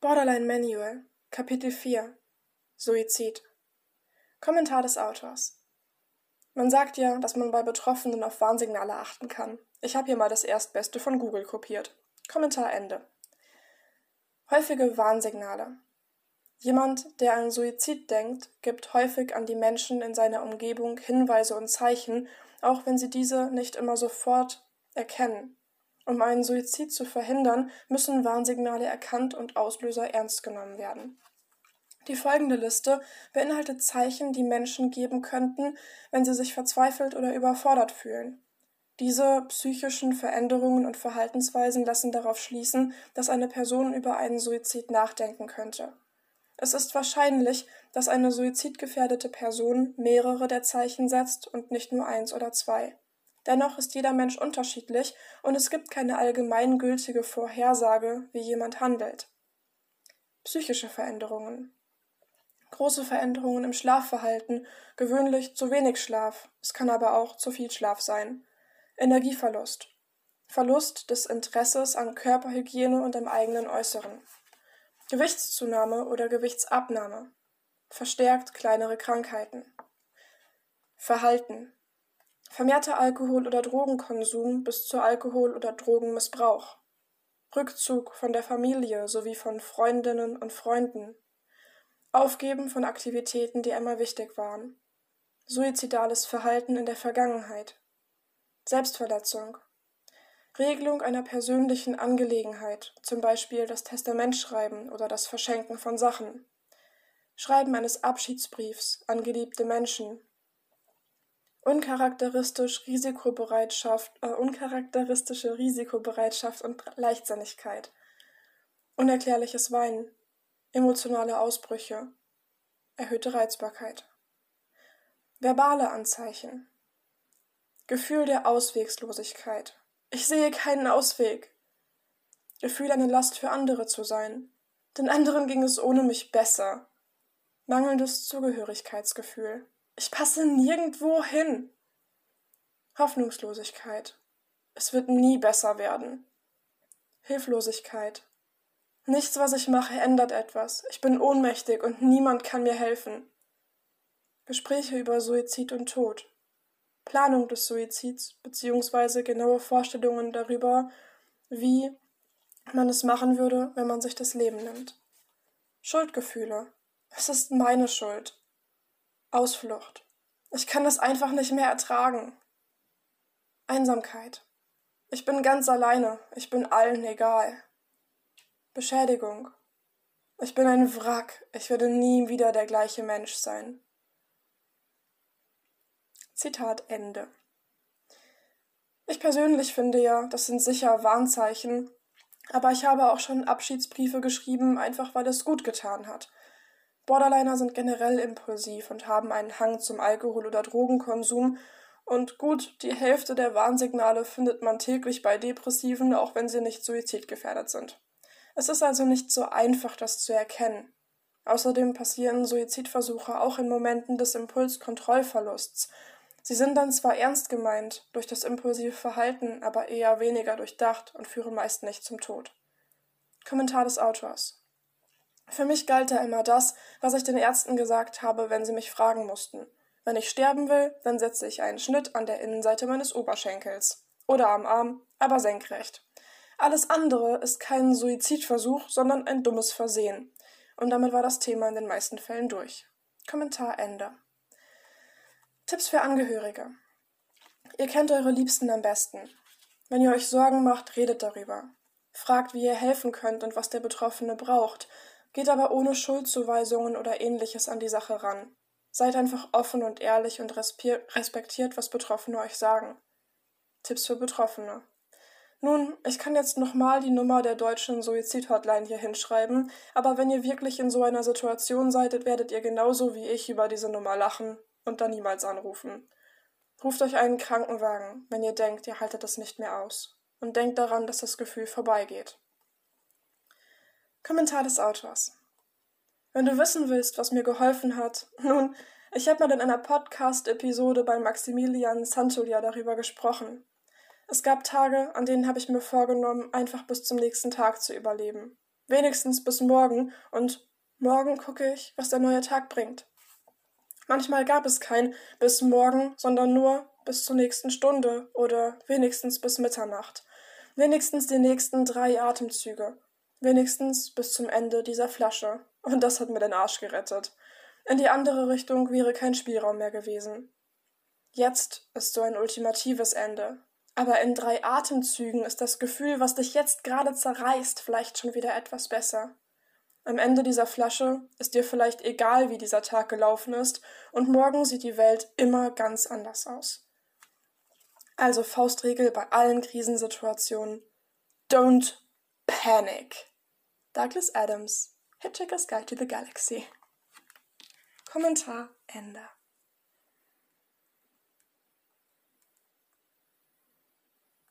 Borderline Manual, Kapitel 4 Suizid Kommentar des Autors Man sagt ja, dass man bei Betroffenen auf Warnsignale achten kann. Ich habe hier mal das Erstbeste von Google kopiert. Kommentar Ende. Häufige Warnsignale. Jemand, der an Suizid denkt, gibt häufig an die Menschen in seiner Umgebung Hinweise und Zeichen, auch wenn sie diese nicht immer sofort erkennen. Um einen Suizid zu verhindern, müssen Warnsignale erkannt und Auslöser ernst genommen werden. Die folgende Liste beinhaltet Zeichen, die Menschen geben könnten, wenn sie sich verzweifelt oder überfordert fühlen. Diese psychischen Veränderungen und Verhaltensweisen lassen darauf schließen, dass eine Person über einen Suizid nachdenken könnte. Es ist wahrscheinlich, dass eine suizidgefährdete Person mehrere der Zeichen setzt und nicht nur eins oder zwei. Dennoch ist jeder Mensch unterschiedlich und es gibt keine allgemeingültige Vorhersage, wie jemand handelt. Psychische Veränderungen. Große Veränderungen im Schlafverhalten, gewöhnlich zu wenig Schlaf, es kann aber auch zu viel Schlaf sein. Energieverlust. Verlust des Interesses an Körperhygiene und am eigenen Äußeren. Gewichtszunahme oder Gewichtsabnahme. Verstärkt kleinere Krankheiten. Verhalten. Vermehrter Alkohol- oder Drogenkonsum bis zu Alkohol- oder Drogenmissbrauch. Rückzug von der Familie sowie von Freundinnen und Freunden. Aufgeben von Aktivitäten, die einmal wichtig waren. Suizidales Verhalten in der Vergangenheit. Selbstverletzung. Regelung einer persönlichen Angelegenheit, zum Beispiel das Testament schreiben oder das Verschenken von Sachen. Schreiben eines Abschiedsbriefs an geliebte Menschen. Uncharakteristisch Risikobereitschaft, äh, uncharakteristische Risikobereitschaft und Leichtsinnigkeit. Unerklärliches Weinen. Emotionale Ausbrüche. Erhöhte Reizbarkeit. Verbale Anzeichen. Gefühl der Auswegslosigkeit. Ich sehe keinen Ausweg. Gefühl, eine Last für andere zu sein. Den anderen ging es ohne mich besser. Mangelndes Zugehörigkeitsgefühl. Ich passe nirgendwo hin. Hoffnungslosigkeit. Es wird nie besser werden. Hilflosigkeit. Nichts, was ich mache, ändert etwas. Ich bin ohnmächtig und niemand kann mir helfen. Gespräche über Suizid und Tod. Planung des Suizids bzw. genaue Vorstellungen darüber, wie man es machen würde, wenn man sich das Leben nimmt. Schuldgefühle. Es ist meine Schuld. Ausflucht. Ich kann es einfach nicht mehr ertragen. Einsamkeit. Ich bin ganz alleine. Ich bin allen egal. Beschädigung. Ich bin ein Wrack. Ich werde nie wieder der gleiche Mensch sein. Zitat Ende. Ich persönlich finde ja, das sind sicher Warnzeichen, aber ich habe auch schon Abschiedsbriefe geschrieben, einfach weil es gut getan hat. Borderliner sind generell impulsiv und haben einen Hang zum Alkohol- oder Drogenkonsum, und gut, die Hälfte der Warnsignale findet man täglich bei Depressiven, auch wenn sie nicht suizidgefährdet sind. Es ist also nicht so einfach, das zu erkennen. Außerdem passieren Suizidversuche auch in Momenten des Impulskontrollverlusts Sie sind dann zwar ernst gemeint durch das impulsive Verhalten, aber eher weniger durchdacht und führen meist nicht zum Tod. Kommentar des Autors. Für mich galt da immer das, was ich den Ärzten gesagt habe, wenn sie mich fragen mussten. Wenn ich sterben will, dann setze ich einen Schnitt an der Innenseite meines Oberschenkels. Oder am Arm, aber senkrecht. Alles andere ist kein Suizidversuch, sondern ein dummes Versehen. Und damit war das Thema in den meisten Fällen durch. Kommentar Ende. Tipps für Angehörige. Ihr kennt eure Liebsten am besten. Wenn ihr euch Sorgen macht, redet darüber. Fragt, wie ihr helfen könnt und was der Betroffene braucht. Geht aber ohne Schuldzuweisungen oder ähnliches an die Sache ran. Seid einfach offen und ehrlich und respektiert, was Betroffene euch sagen. Tipps für Betroffene. Nun, ich kann jetzt nochmal die Nummer der deutschen Suizid-Hotline hier hinschreiben, aber wenn ihr wirklich in so einer Situation seid, werdet ihr genauso wie ich über diese Nummer lachen und dann niemals anrufen. Ruft euch einen Krankenwagen, wenn ihr denkt, ihr haltet es nicht mehr aus. Und denkt daran, dass das Gefühl vorbeigeht. Kommentar des Autors. Wenn du wissen willst, was mir geholfen hat, nun, ich habe mal in einer Podcast-Episode bei Maximilian Santolia darüber gesprochen. Es gab Tage, an denen habe ich mir vorgenommen, einfach bis zum nächsten Tag zu überleben. Wenigstens bis morgen und morgen gucke ich, was der neue Tag bringt. Manchmal gab es kein bis morgen, sondern nur bis zur nächsten Stunde oder wenigstens bis Mitternacht. Wenigstens die nächsten drei Atemzüge. Wenigstens bis zum Ende dieser Flasche. Und das hat mir den Arsch gerettet. In die andere Richtung wäre kein Spielraum mehr gewesen. Jetzt ist so ein ultimatives Ende. Aber in drei Atemzügen ist das Gefühl, was dich jetzt gerade zerreißt, vielleicht schon wieder etwas besser. Am Ende dieser Flasche ist dir vielleicht egal, wie dieser Tag gelaufen ist, und morgen sieht die Welt immer ganz anders aus. Also Faustregel bei allen Krisensituationen. Don't panic. Douglas Adams, Hitchhiker's Guide to the Galaxy. Kommentar Ende.